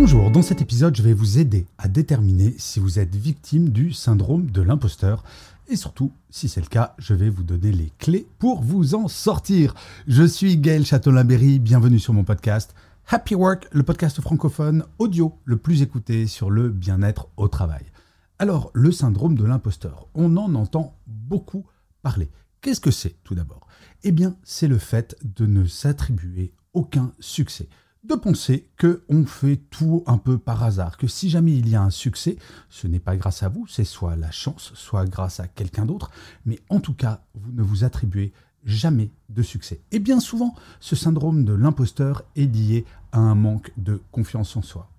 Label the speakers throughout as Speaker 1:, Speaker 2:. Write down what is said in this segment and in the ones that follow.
Speaker 1: Bonjour, dans cet épisode, je vais vous aider à déterminer si vous êtes victime du syndrome de l'imposteur. Et surtout, si c'est le cas, je vais vous donner les clés pour vous en sortir. Je suis Gaël Châtelain-Berry, bienvenue sur mon podcast Happy Work, le podcast francophone audio le plus écouté sur le bien-être au travail. Alors, le syndrome de l'imposteur, on en entend beaucoup parler. Qu'est-ce que c'est tout d'abord? Eh bien, c'est le fait de ne s'attribuer aucun succès de penser que on fait tout un peu par hasard, que si jamais il y a un succès, ce n'est pas grâce à vous, c'est soit la chance, soit grâce à quelqu'un d'autre, mais en tout cas, vous ne vous attribuez jamais de succès. Et bien souvent, ce syndrome de l'imposteur est lié à un manque de confiance en soi.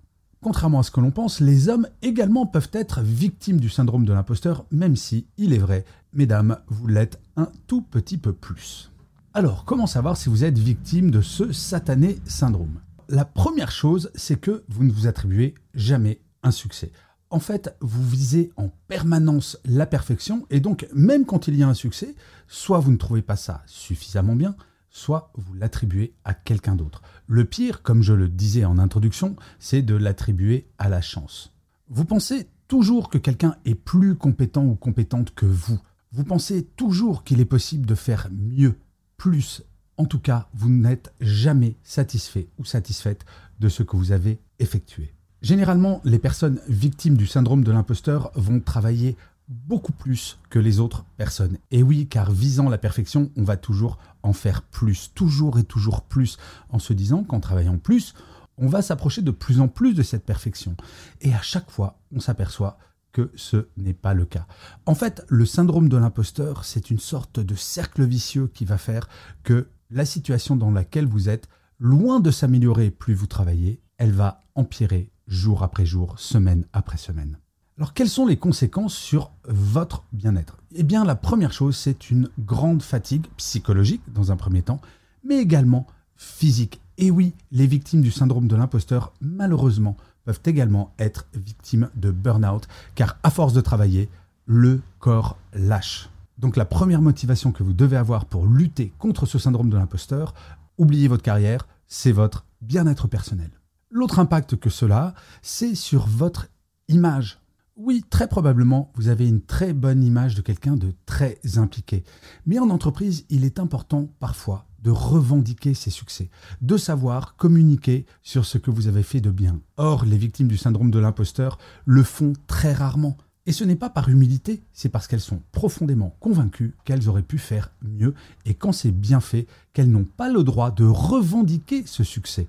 Speaker 1: Contrairement à ce que l'on pense, les hommes également peuvent être victimes du syndrome de l'imposteur, même si, il est vrai, mesdames, vous l'êtes un tout petit peu plus. Alors, comment savoir si vous êtes victime de ce satané syndrome? La première chose, c'est que vous ne vous attribuez jamais un succès. En fait, vous visez en permanence la perfection, et donc même quand il y a un succès, soit vous ne trouvez pas ça suffisamment bien, soit vous l'attribuez à quelqu'un d'autre. Le pire, comme je le disais en introduction, c'est de l'attribuer à la chance. Vous pensez toujours que quelqu'un est plus compétent ou compétente que vous. Vous pensez toujours qu'il est possible de faire mieux, plus, en tout cas, vous n'êtes jamais satisfait ou satisfaite de ce que vous avez effectué. Généralement, les personnes victimes du syndrome de l'imposteur vont travailler beaucoup plus que les autres personnes. Et oui, car visant la perfection, on va toujours en faire plus, toujours et toujours plus, en se disant qu'en travaillant plus, on va s'approcher de plus en plus de cette perfection. Et à chaque fois, on s'aperçoit que ce n'est pas le cas. En fait, le syndrome de l'imposteur, c'est une sorte de cercle vicieux qui va faire que la situation dans laquelle vous êtes, loin de s'améliorer plus vous travaillez, elle va empirer jour après jour, semaine après semaine. Alors quelles sont les conséquences sur votre bien-être? Eh bien la première chose, c'est une grande fatigue psychologique dans un premier temps, mais également physique. Et oui, les victimes du syndrome de l'imposteur, malheureusement, peuvent également être victimes de burn-out, car à force de travailler, le corps lâche. Donc la première motivation que vous devez avoir pour lutter contre ce syndrome de l'imposteur, oubliez votre carrière, c'est votre bien-être personnel. L'autre impact que cela, c'est sur votre image. Oui, très probablement, vous avez une très bonne image de quelqu'un de très impliqué. Mais en entreprise, il est important parfois de revendiquer ses succès, de savoir communiquer sur ce que vous avez fait de bien. Or, les victimes du syndrome de l'imposteur le font très rarement. Et ce n'est pas par humilité, c'est parce qu'elles sont profondément convaincues qu'elles auraient pu faire mieux et quand c'est bien fait, qu'elles n'ont pas le droit de revendiquer ce succès.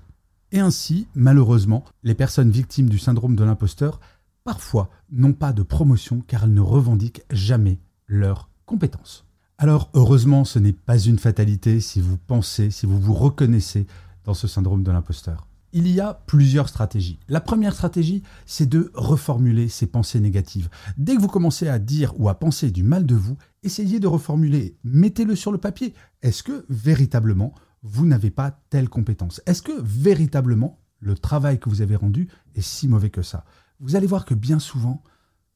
Speaker 1: Et ainsi, malheureusement, les personnes victimes du syndrome de l'imposteur, parfois, n'ont pas de promotion car elles ne revendiquent jamais leurs compétences. Alors, heureusement, ce n'est pas une fatalité si vous pensez, si vous vous reconnaissez dans ce syndrome de l'imposteur il y a plusieurs stratégies. La première stratégie, c'est de reformuler ces pensées négatives. Dès que vous commencez à dire ou à penser du mal de vous, essayez de reformuler, mettez-le sur le papier. Est-ce que véritablement, vous n'avez pas telle compétence? Est-ce que véritablement, le travail que vous avez rendu est si mauvais que ça? Vous allez voir que bien souvent,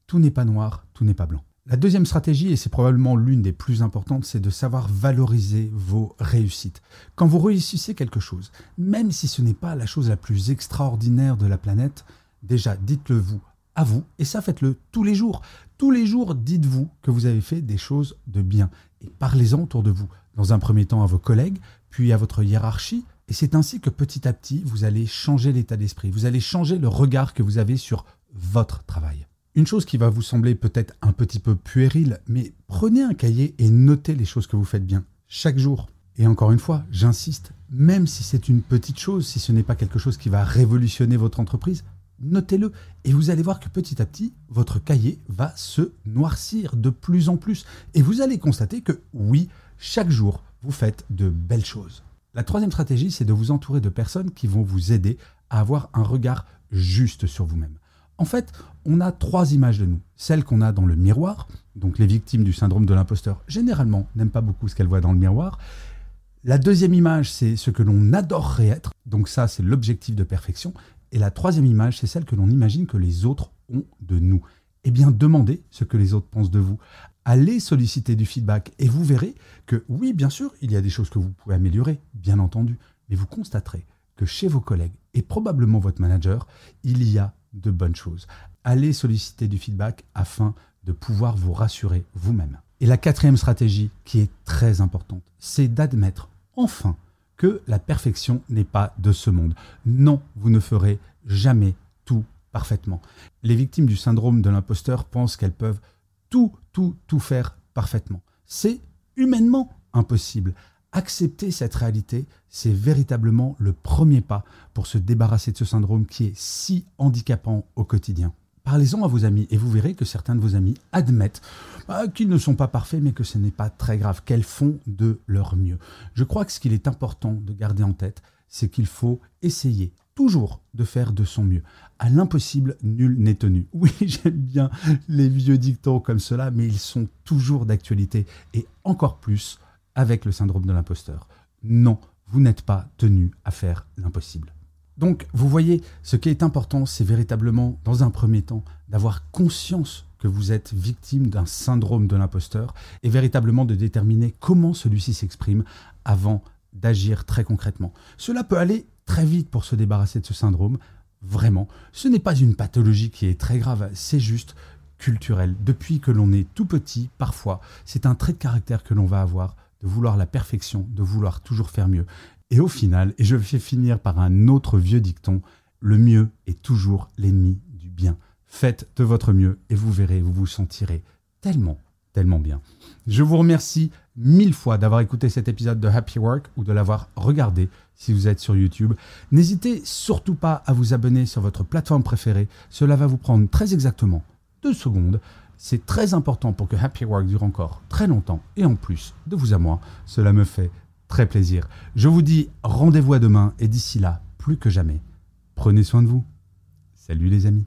Speaker 1: tout n'est pas noir, tout n'est pas blanc. La deuxième stratégie, et c'est probablement l'une des plus importantes, c'est de savoir valoriser vos réussites. Quand vous réussissez quelque chose, même si ce n'est pas la chose la plus extraordinaire de la planète, déjà dites-le vous à vous, et ça faites-le tous les jours. Tous les jours, dites-vous que vous avez fait des choses de bien, et parlez-en autour de vous. Dans un premier temps à vos collègues, puis à votre hiérarchie, et c'est ainsi que petit à petit, vous allez changer l'état d'esprit, vous allez changer le regard que vous avez sur votre travail. Une chose qui va vous sembler peut-être un petit peu puérile, mais prenez un cahier et notez les choses que vous faites bien, chaque jour. Et encore une fois, j'insiste, même si c'est une petite chose, si ce n'est pas quelque chose qui va révolutionner votre entreprise, notez-le. Et vous allez voir que petit à petit, votre cahier va se noircir de plus en plus. Et vous allez constater que oui, chaque jour, vous faites de belles choses. La troisième stratégie, c'est de vous entourer de personnes qui vont vous aider à avoir un regard juste sur vous-même. En fait, on a trois images de nous. Celle qu'on a dans le miroir, donc les victimes du syndrome de l'imposteur, généralement, n'aiment pas beaucoup ce qu'elles voient dans le miroir. La deuxième image, c'est ce que l'on adorerait être, donc ça, c'est l'objectif de perfection. Et la troisième image, c'est celle que l'on imagine que les autres ont de nous. Eh bien, demandez ce que les autres pensent de vous. Allez solliciter du feedback et vous verrez que oui, bien sûr, il y a des choses que vous pouvez améliorer, bien entendu, mais vous constaterez que chez vos collègues et probablement votre manager, il y a de bonnes choses. Allez solliciter du feedback afin de pouvoir vous rassurer vous-même. Et la quatrième stratégie qui est très importante, c'est d'admettre enfin que la perfection n'est pas de ce monde. Non, vous ne ferez jamais tout parfaitement. Les victimes du syndrome de l'imposteur pensent qu'elles peuvent tout, tout, tout faire parfaitement. C'est humainement impossible. Accepter cette réalité, c'est véritablement le premier pas pour se débarrasser de ce syndrome qui est si handicapant au quotidien. Parlez-en à vos amis et vous verrez que certains de vos amis admettent bah, qu'ils ne sont pas parfaits mais que ce n'est pas très grave, qu'elles font de leur mieux. Je crois que ce qu'il est important de garder en tête, c'est qu'il faut essayer toujours de faire de son mieux. À l'impossible, nul n'est tenu. Oui, j'aime bien les vieux dictons comme cela, mais ils sont toujours d'actualité et encore plus avec le syndrome de l'imposteur. Non, vous n'êtes pas tenu à faire l'impossible. Donc, vous voyez, ce qui est important, c'est véritablement, dans un premier temps, d'avoir conscience que vous êtes victime d'un syndrome de l'imposteur et véritablement de déterminer comment celui-ci s'exprime avant d'agir très concrètement. Cela peut aller très vite pour se débarrasser de ce syndrome. Vraiment, ce n'est pas une pathologie qui est très grave, c'est juste culturel. Depuis que l'on est tout petit, parfois, c'est un trait de caractère que l'on va avoir, de vouloir la perfection, de vouloir toujours faire mieux. Et au final, et je vais finir par un autre vieux dicton, le mieux est toujours l'ennemi du bien. Faites de votre mieux et vous verrez, vous vous sentirez tellement, tellement bien. Je vous remercie mille fois d'avoir écouté cet épisode de Happy Work ou de l'avoir regardé si vous êtes sur YouTube. N'hésitez surtout pas à vous abonner sur votre plateforme préférée. Cela va vous prendre très exactement deux secondes. C'est très important pour que Happy Work dure encore très longtemps. Et en plus, de vous à moi, cela me fait très plaisir. Je vous dis rendez-vous à demain et d'ici là, plus que jamais, prenez soin de vous. Salut les amis.